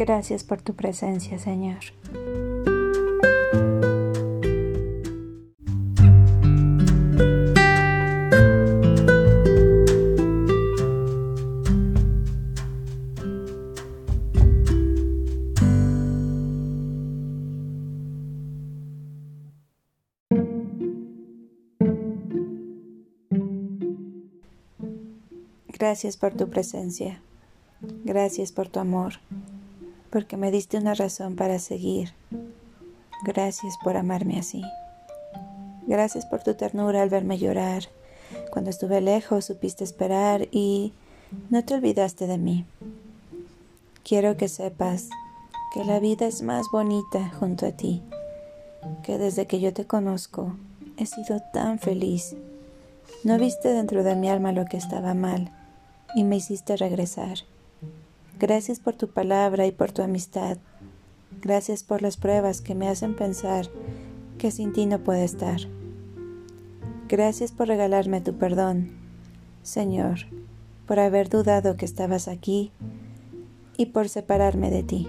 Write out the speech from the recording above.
Gracias por tu presencia, Señor. Gracias por tu presencia. Gracias por tu amor porque me diste una razón para seguir. Gracias por amarme así. Gracias por tu ternura al verme llorar. Cuando estuve lejos supiste esperar y no te olvidaste de mí. Quiero que sepas que la vida es más bonita junto a ti, que desde que yo te conozco he sido tan feliz. No viste dentro de mi alma lo que estaba mal y me hiciste regresar. Gracias por tu palabra y por tu amistad. Gracias por las pruebas que me hacen pensar que sin ti no puedo estar. Gracias por regalarme tu perdón, Señor, por haber dudado que estabas aquí y por separarme de ti.